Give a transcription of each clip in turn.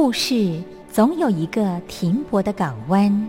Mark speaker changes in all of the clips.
Speaker 1: 故事总有一个停泊的港湾。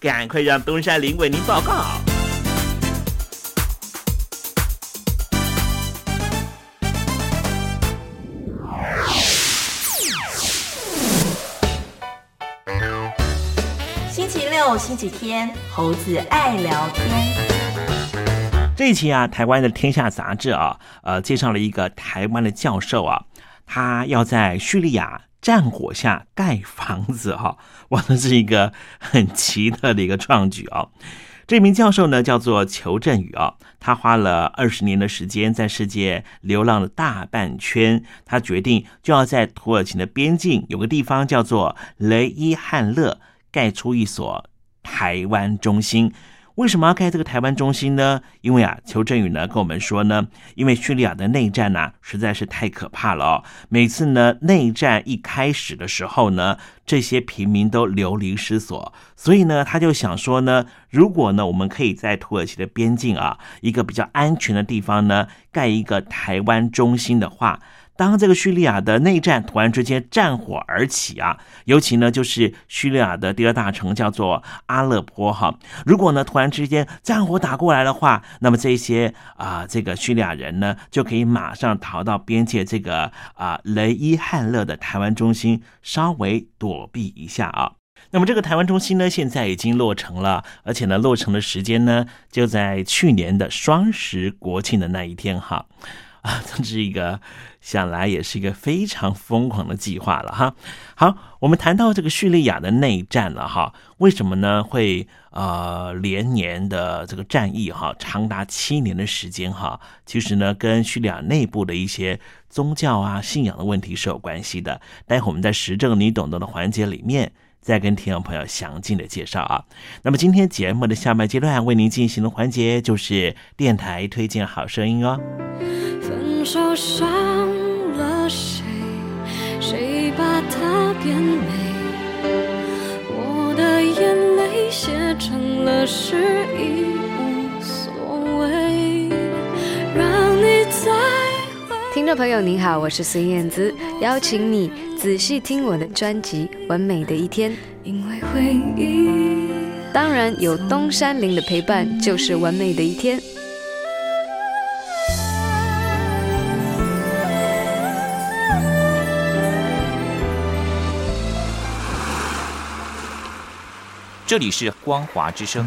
Speaker 2: 赶快让东山林为您报告。
Speaker 3: 星期六、星期天，猴子爱聊天。
Speaker 2: 这一期啊，台湾的《天下》杂志啊，呃，介绍了一个台湾的教授啊，他要在叙利亚战火下盖房子哈、哇，这是一个很奇特的一个创举啊。这名教授呢叫做裘振宇啊，他花了二十年的时间在世界流浪了大半圈，他决定就要在土耳其的边境有个地方叫做雷伊汉勒盖出一所台湾中心。为什么要盖这个台湾中心呢？因为啊，邱振宇呢跟我们说呢，因为叙利亚的内战呢、实在是太可怕了哦。每次呢内战一开始的时候呢，这些平民都流离失所，所以呢他就想说呢，如果呢我们可以在土耳其的边境啊一个比较安全的地方呢盖一个台湾中心的话。当这个叙利亚的内战突然之间战火而起啊，尤其呢就是叙利亚的第二大城叫做阿勒颇哈，如果呢突然之间战火打过来的话，那么这些啊、这个叙利亚人呢就可以马上逃到边界这个啊、雷伊汉勒的台湾中心稍微躲避一下啊。那么这个台湾中心呢，现在已经落成了，而且呢，落成的时间呢，就在去年的双十国庆的那一天哈。啊，这是一个想来也是一个非常疯狂的计划了哈。好，我们谈到这个叙利亚的内战了哈，为什么呢？会呃连年的这个战役哈，长达七年的时间哈，其实呢，跟叙利亚内部的一些宗教啊、信仰的问题是有关系的。待会我们在时政你懂得的环节里面。再跟听众朋友详尽的介绍啊。那么今天节目的下半阶段为您进行的环节就是电台推荐好声音哦。
Speaker 4: 分手伤了谁？谁把它变美？我的眼泪写成了诗，已无所谓。让你在
Speaker 5: 听众朋友您好，我是孙燕姿，邀请你仔细听我的专辑《完美的一天》。
Speaker 4: 因为回忆。
Speaker 5: 当然有东山林的陪伴，就是完美的一天。
Speaker 6: 这里是光华之声。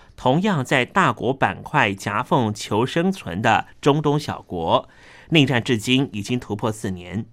Speaker 2: 同样在大国板块夹缝求生存的中东小国，内战至今已经突破四年。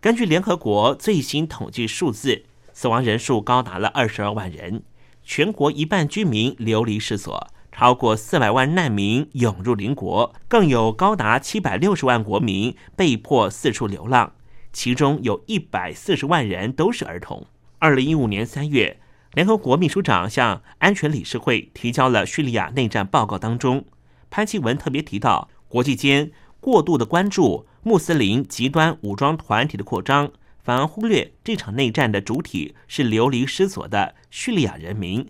Speaker 2: 根据联合国最新统计数字，死亡人数高达了二十二万人，全国一半居民流离失所，超过四百万难民涌入邻国，更有高达七百六十万国民被迫四处流浪，其中有一百四十万人都是儿童。二零一五年三月。联合国秘书长向安全理事会提交了叙利亚内战报告，当中，潘基文特别提到，国际间过度的关注穆斯林极端武装团体的扩张，反而忽略这场内战的主体是流离失所的叙利亚人民，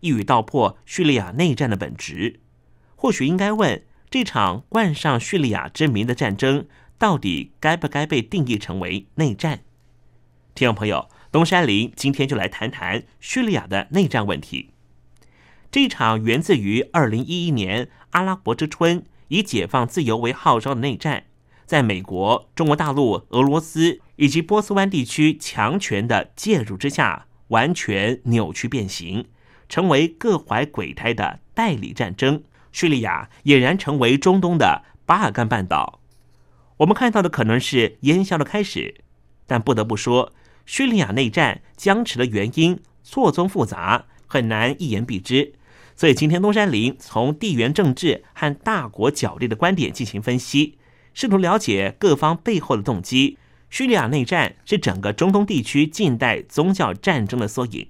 Speaker 2: 一语道破叙利亚内战的本质。或许应该问，这场冠上叙利亚之名的战争，到底该不该被定义成为内战？听众朋友。东山林今天就来谈谈叙利亚的内战问题。这场源自于二零一一年阿拉伯之春，以解放自由为号召的内战，在美国、中国大陆、俄罗斯以及波斯湾地区强权的介入之下，完全扭曲变形，成为各怀鬼胎的代理战争。叙利亚俨然成为中东的巴尔干半岛。我们看到的可能是烟消的开始，但不得不说。叙利亚内战僵持的原因错综复杂，很难一言蔽之。所以今天东山林从地缘政治和大国角力的观点进行分析，试图了解各方背后的动机。叙利亚内战是整个中东地区近代宗教战争的缩影，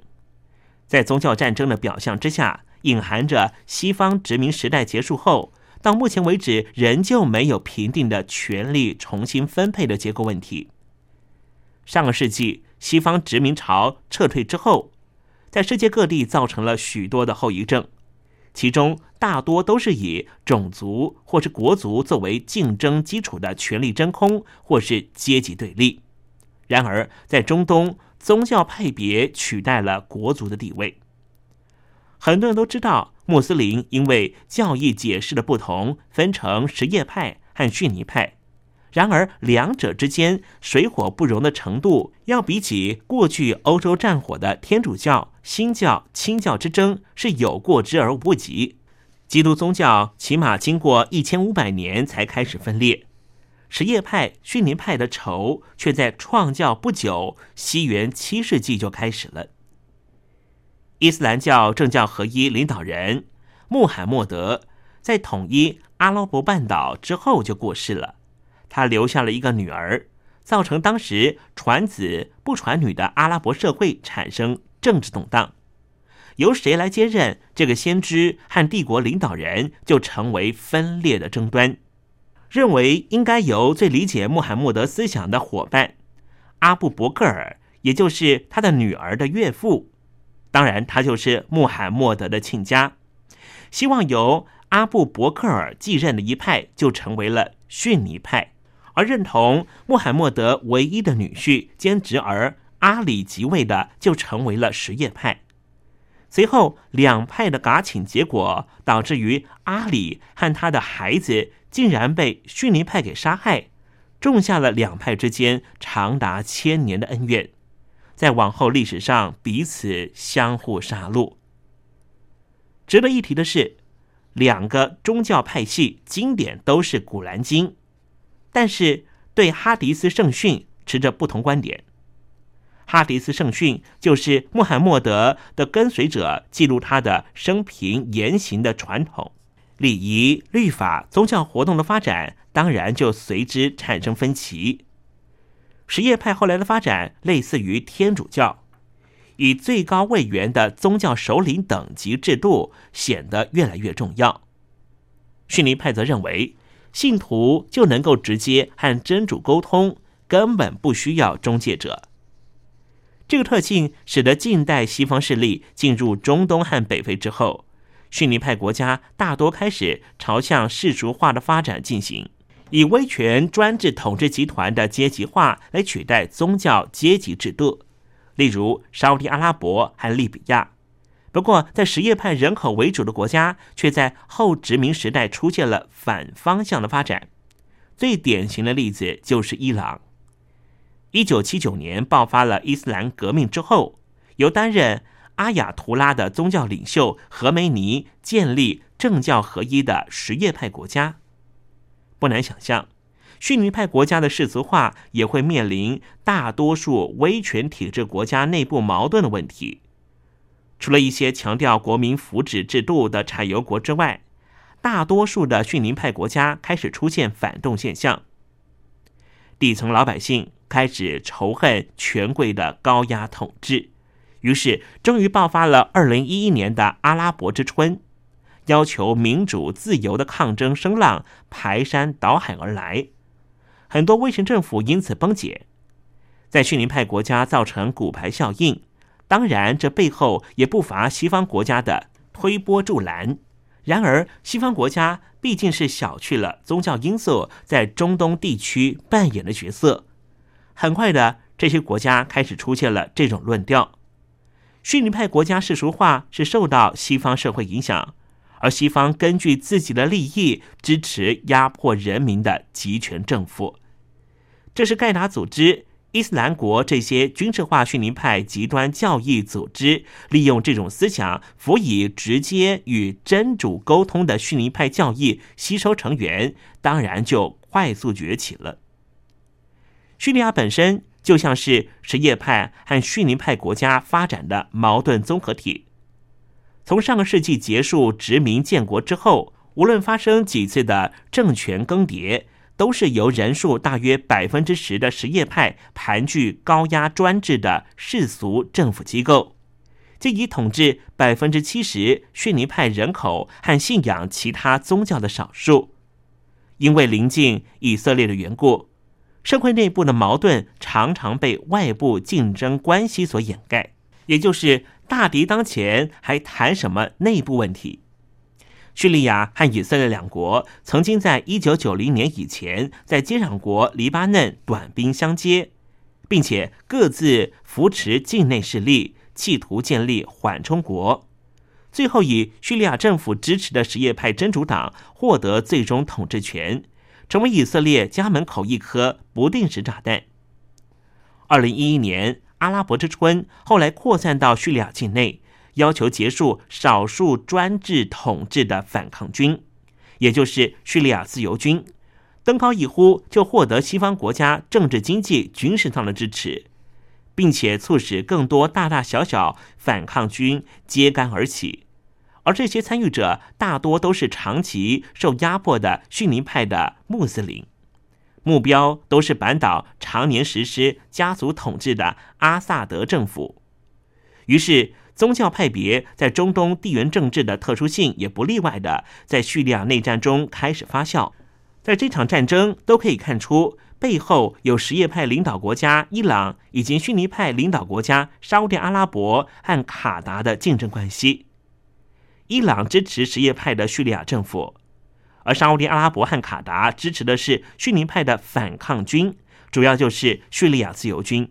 Speaker 2: 在宗教战争的表象之下，隐含着西方殖民时代结束后到目前为止仍旧没有平定的权力重新分配的结构问题。上个世纪。西方殖民潮撤退之后，在世界各地造成了许多的后遗症，其中大多都是以种族或是国族作为竞争基础的权力真空，或是阶级对立。然而，在中东，宗教派别取代了国族的地位。很多人都知道，穆斯林因为教义解释的不同，分成什叶派和逊尼派。然而，两者之间水火不容的程度，要比起过去欧洲战火的天主教、新教、清教之争是有过之而无不及。基督宗教起码经过一千五百年才开始分裂，什叶派、逊尼派的仇却在创教不久，西元七世纪就开始了。伊斯兰教政教合一领导人穆罕默德在统一阿拉伯半岛之后就过世了。他留下了一个女儿，造成当时传子不传女的阿拉伯社会产生政治动荡。由谁来接任这个先知和帝国领导人，就成为分裂的争端。认为应该由最理解穆罕默德思想的伙伴阿布伯克尔，也就是他的女儿的岳父，当然他就是穆罕默德的亲家，希望由阿布伯克尔继任的一派，就成为了逊尼派。而认同穆罕默德唯一的女婿兼侄儿阿里即位的，就成为了什叶派。随后两派的嘎请结果，导致于阿里和他的孩子竟然被逊尼派给杀害，种下了两派之间长达千年的恩怨，在往后历史上彼此相互杀戮。值得一提的是，两个宗教派系经典都是《古兰经》。但是对哈迪斯圣训持着不同观点。哈迪斯圣训就是穆罕默德的跟随者记录他的生平言行的传统，礼仪、律法、宗教活动的发展，当然就随之产生分歧。什叶派后来的发展类似于天主教，以最高位元的宗教首领等级制度显得越来越重要。逊尼派则认为，信徒就能够直接和真主沟通，根本不需要中介者。这个特性使得近代西方势力进入中东和北非之后，逊尼派国家大多开始朝向世俗化的发展进行，以威权专制统治集团的阶级化来取代宗教阶级制度，例如沙特阿拉伯和利比亚。不过，在什叶派人口为主的国家，却在后殖民时代出现了反方向的发展。最典型的例子就是伊朗。一九七九年爆发了伊斯兰革命之后，由担任阿亚图拉的宗教领袖何梅尼建立政教合一的什叶派国家。不难想象，逊尼派国家的世俗化也会面临大多数威权体制国家内部矛盾的问题。除了一些强调国民福祉制度的产油国之外，大多数的逊尼派国家开始出现反动现象。底层老百姓开始仇恨权贵的高压统治，于是终于爆发了二零一一年的阿拉伯之春，要求民主自由的抗争声浪排山倒海而来，很多威权政府因此崩解，在逊尼派国家造成骨牌效应。当然，这背后也不乏西方国家的推波助澜。然而，西方国家毕竟是小觑了宗教因素在中东地区扮演的角色。很快的，这些国家开始出现了这种论调：逊尼派国家世俗化是受到西方社会影响，而西方根据自己的利益支持压迫人民的集权政府。这是盖达组织、伊斯兰国这些军事化逊尼派极端教义组织利用这种思想，辅以直接与真主沟通的逊尼派教义吸收成员，当然就快速崛起了。叙利亚本身就像是什叶派和逊尼派国家发展的矛盾综合体。从上个世纪结束殖民建国之后，无论发生几次的政权更迭，都是由人数大约百分之十的什叶派盘踞高压专制的世俗政府机构，即以统治百分之七十逊尼派人口和信仰其他宗教的少数。因为临近以色列的缘故。社会内部的矛盾常常被外部竞争关系所掩盖，也就是大敌当前，还谈什么内部问题？叙利亚和以色列两国曾经在一九九零年以前在接壤国黎巴嫩短兵相接，并且各自扶持境内势力，企图建立缓冲国。最后以叙利亚政府支持的什叶派真主党获得最终统治权。成为以色列家门口一颗不定时炸弹。二零一一年阿拉伯之春后来扩散到叙利亚境内，要求结束少数专制统治的反抗军，也就是叙利亚自由军，登高一呼，就获得西方国家政治、经济、军事上的支持，并且促使更多大大小小反抗军揭竿而起。而这些参与者大多都是长期受压迫的逊尼派的穆斯林，目标都是扳倒常年实施家族统治的阿萨德政府。于是，宗教派别在中东地缘政治的特殊性也不例外的在叙利亚内战中开始发酵。在这场战争都可以看出，背后有什叶派领导国家伊朗以及逊尼派领导国家沙特阿拉伯和卡达的竞争关系。伊朗支持什叶派的叙利亚政府，而沙特阿拉伯和卡达支持的是逊尼派的反抗军，主要就是叙利亚自由军。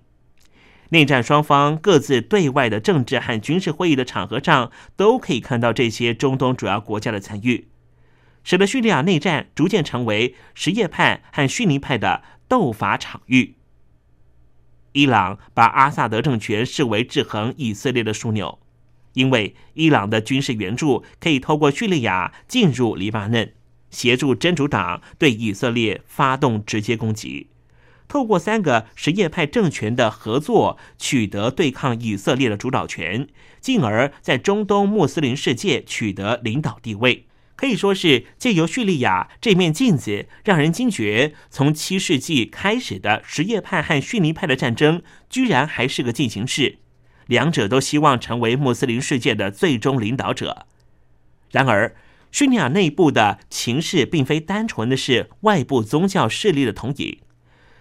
Speaker 2: 内战双方各自对外的政治和军事会议的场合上，都可以看到这些中东主要国家的参与，使得叙利亚内战逐渐成为什叶派和逊尼派的斗法场域。伊朗把阿萨德政权视为制衡以色列的枢纽。因为伊朗的军事援助可以透过叙利亚进入黎巴嫩，协助真主党对以色列发动直接攻击；透过三个什叶派政权的合作，取得对抗以色列的主导权，进而在中东穆斯林世界取得领导地位。可以说是借由叙利亚这面镜子，让人惊觉，从七世纪开始的什叶派和逊尼派的战争，居然还是个进行式。两者都希望成为穆斯林世界的最终领导者。然而，叙利亚内部的情势并非单纯的是外部宗教势力的统引。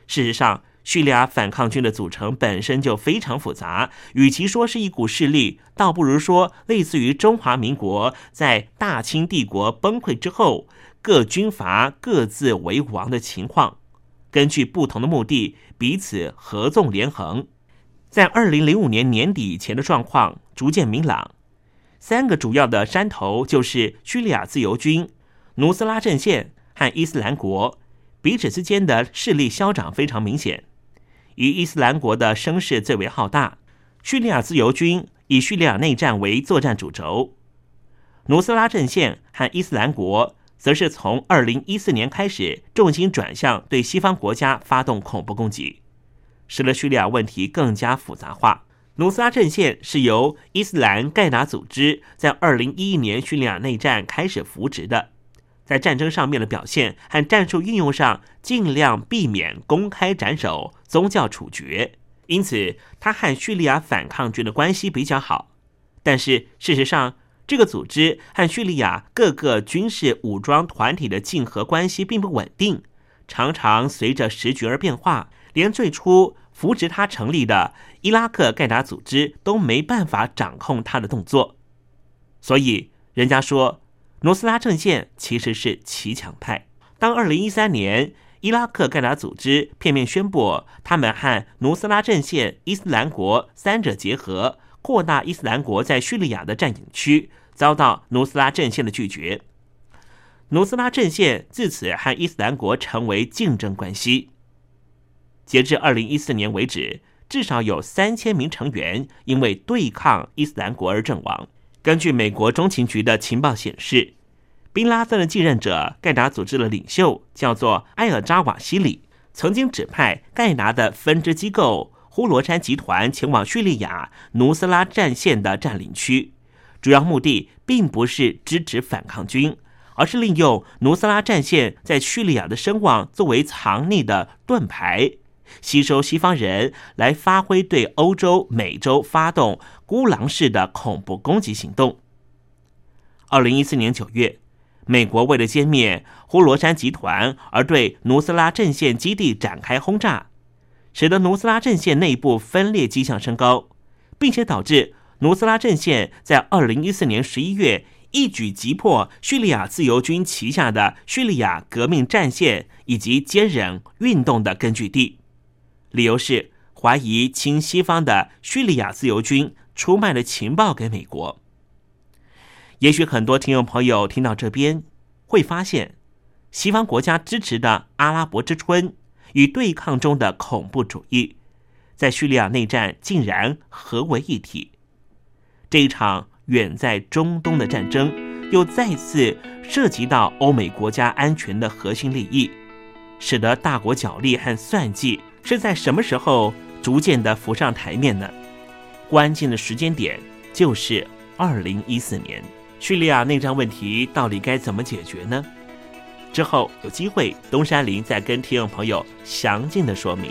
Speaker 2: 事实上，叙利亚反抗军的组成本身就非常复杂，与其说是一股势力，倒不如说类似于中华民国在大清帝国崩溃之后各军阀各自为王的情况。根据不同的目的，彼此合纵连横。在二零零五年年底前的状况逐渐明朗。三个主要的山头就是叙利亚自由军、努斯拉阵线和伊斯兰国，彼此之间的势力消长非常明显。以伊斯兰国的声势最为浩大，叙利亚自由军以叙利亚内战为作战主轴，努斯拉阵线和伊斯兰国则是从二零一四年开始重心转向对西方国家发动恐怖攻击，使得叙利亚问题更加复杂化。努斯拉阵线是由伊斯兰盖达组织在二零一一年叙利亚内战开始扶植的，在战争上面的表现和战术运用上，尽量避免公开斩首、宗教处决，因此他和叙利亚反抗军的关系比较好。但是事实上，这个组织和叙利亚各个军事武装团体的竞合关系并不稳定，常常随着时局而变化，连最初。扶植他成立的伊拉克盖达组织都没办法掌控他的动作，所以人家说努斯拉阵线其实是骑墙派。当二零一三年伊拉克盖达组织片面宣布他们和努斯拉阵线、伊斯兰国三者结合，扩大伊斯兰国在叙利亚的占领区，遭到努斯拉阵线的拒绝。努斯拉阵线自此和伊斯兰国成为竞争关系。截至二零一四年为止，至少有三千名成员因为对抗伊斯兰国而阵亡。根据美国中情局的情报显示，宾拉登的继任者盖达组织的领袖叫做埃尔扎瓦西里，曾经指派盖达的分支机构呼罗珊集团前往叙利亚努斯拉战线的占领区，主要目的并不是支持反抗军，而是利用努斯拉战线在叙利亚的声望作为藏匿的盾牌。吸收西方人来发挥对欧洲、美洲发动孤狼式的恐怖攻击行动。二零一四年九月，美国为了歼灭呼罗珊集团而对努斯拉阵线基地展开轰炸，使得努斯拉阵线内部分裂迹象升高，并且导致努斯拉阵线在二零一四年十一月一举击破叙利亚自由军旗下的叙利亚革命战线以及坚忍运动的根据地。理由是怀疑亲西方的叙利亚自由军出卖了情报给美国。也许很多听众朋友听到这边会发现，西方国家支持的阿拉伯之春与对抗中的恐怖主义，在叙利亚内战竟然合为一体。这一场远在中东的战争，又再次涉及到欧美国家安全的核心利益，使得大国角力和算计。是在什么时候逐渐的浮上台面呢？关键的时间点就是二零一四年，叙利亚内战问题到底该怎么解决呢？之后有机会，东山林再跟听众朋友详尽的说明。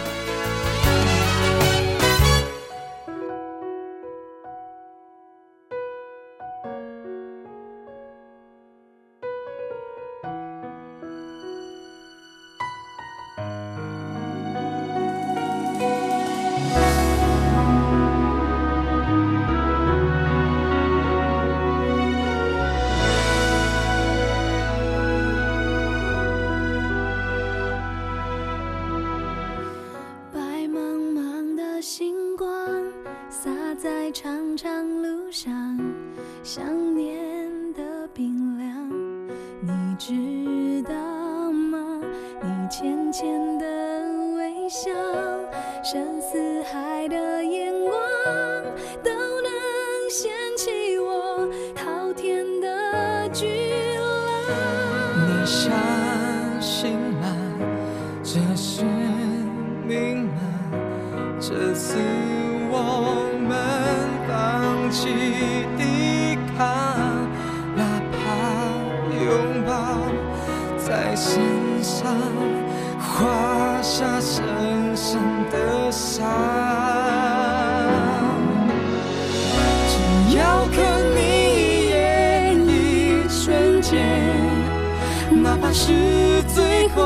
Speaker 7: 爱是最后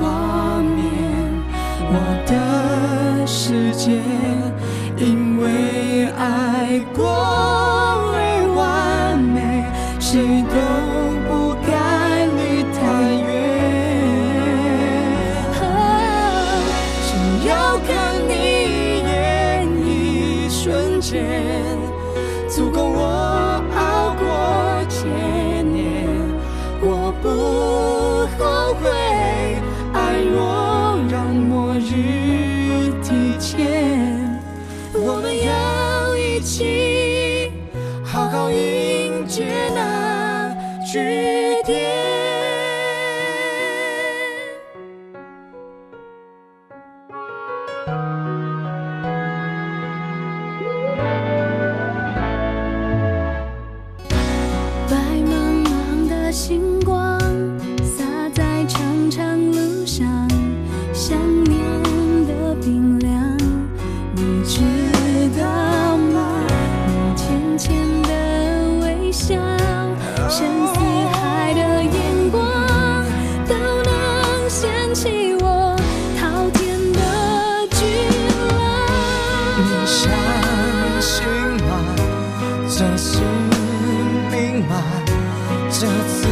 Speaker 7: 画面，我的世界，因为爱过而完美，谁都。since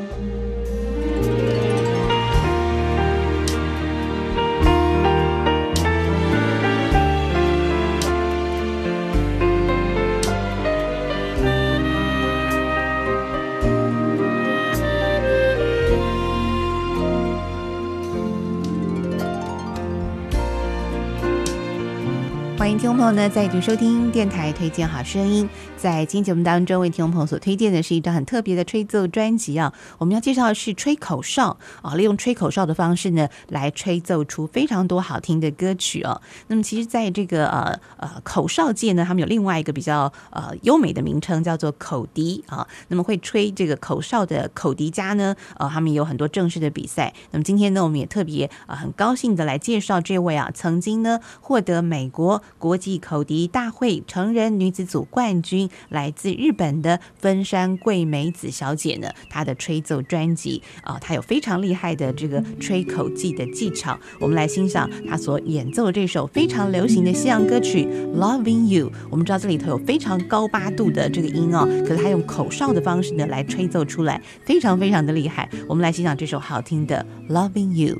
Speaker 8: 朋友呢再度收听电台推荐好声音。在今天节目当中，为听众朋友所推荐的是一张很特别的吹奏专辑啊。我们要介绍的是吹口哨啊，利用吹口哨的方式呢，来吹奏出非常多好听的歌曲哦。那么，其实在这个呃呃口哨界呢，他们有另外一个比较呃优美的名称，叫做口笛啊。那么会吹这个口哨的口笛家呢，呃，他们有很多正式的比赛。那么今天呢，我们也特别啊很高兴的来介绍这位啊，曾经呢获得美国国际口笛大会成人女子组冠军。来自日本的分山桂美子小姐呢，她的吹奏专辑啊，她有非常厉害的这个吹口技的技巧。我们来欣赏她所演奏的这首非常流行的西洋歌曲《Loving You》。我们知道这里头有非常高八度的这个音哦，可是她用口哨的方式呢来吹奏出来，非常非常的厉害。我们来欣赏这首好听的《Loving You》。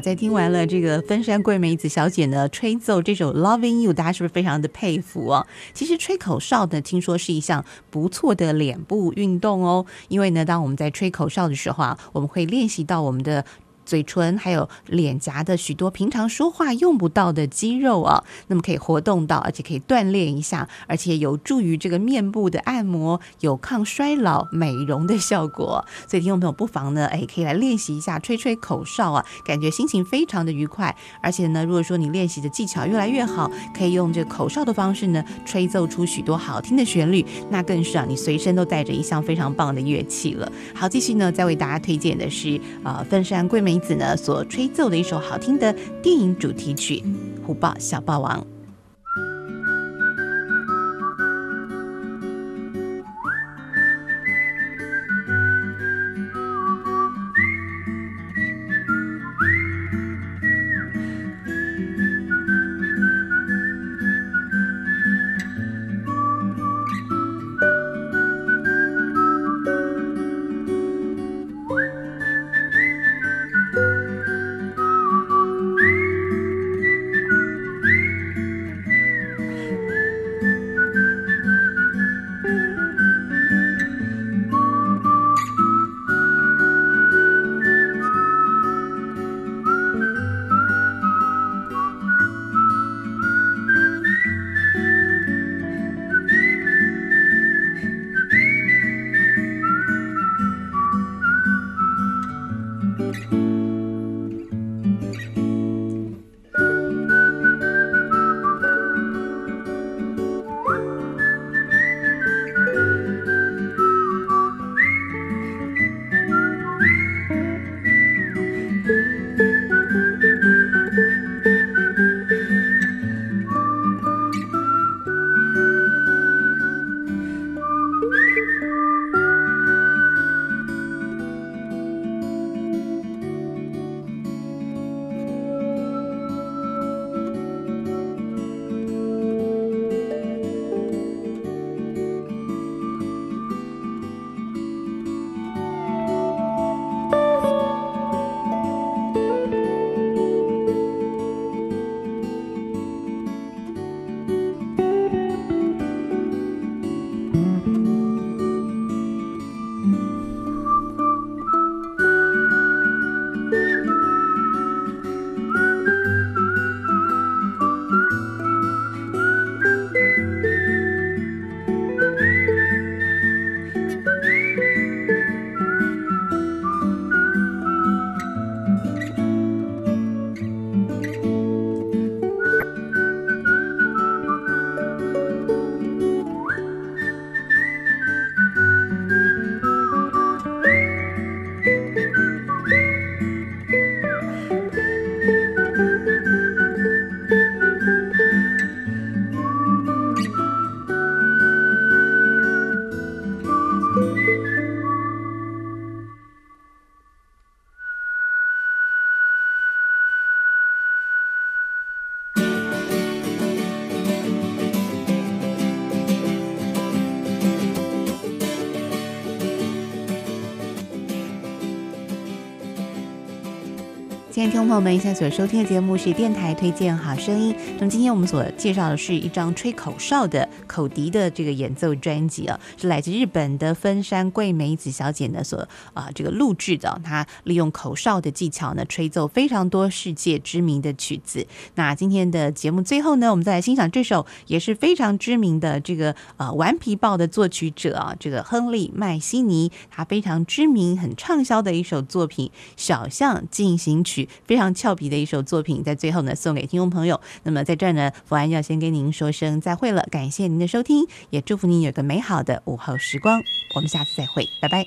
Speaker 8: 在听完了这个分山桂美子小姐呢吹奏这首《Loving You》，大家是不是非常的佩服哦？其实吹口哨呢，听说是一项不错的脸部运动哦，因为呢，当我们在吹口哨的时候啊，我们会练习到我们的。嘴唇还有脸颊的许多平常说话用不到的肌肉啊，那么可以活动到，而且可以锻炼一下，而且有助于这个面部的按摩，有抗衰老、美容的效果。所以听众朋友不妨呢，哎，可以来练习一下吹吹口哨啊，感觉心情非常的愉快。而且呢，如果说你练习的技巧越来越好，可以用这个口哨的方式呢，吹奏出许多好听的旋律，那更是啊，你随身都带着一项非常棒的乐器了。好，继续呢，再为大家推荐的是啊，分山桂美。子呢所吹奏的一首好听的电影主题曲《虎豹小霸王》。朋友们，现在所收听的节目是电台推荐好声音。那么今天我们所介绍的是一张吹口哨的口笛的这个演奏专辑啊，是来自日本的分山桂美子小姐呢所啊这个录制的。她利用口哨的技巧呢，吹奏非常多世界知名的曲子。那今天的节目最后呢，我们再来欣赏这首也是非常知名的这个呃顽皮豹的作曲者啊，这个亨利麦西尼，他非常知名、很畅销的一首作品《小象进行曲》。非常俏皮的一首作品，在最后呢送给听众朋友。那么在这儿呢，福安要先跟您说声再会了，感谢您的收听，也祝福您有个美好的午后时光。我们下次再会，拜拜。